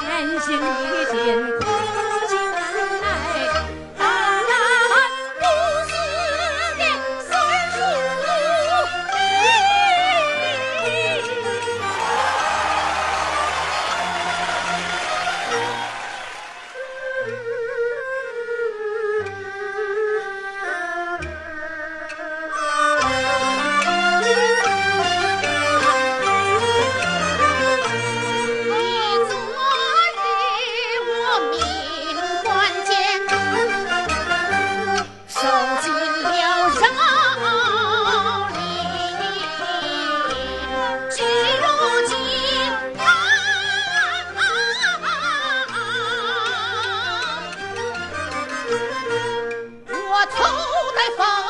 前行已经开放。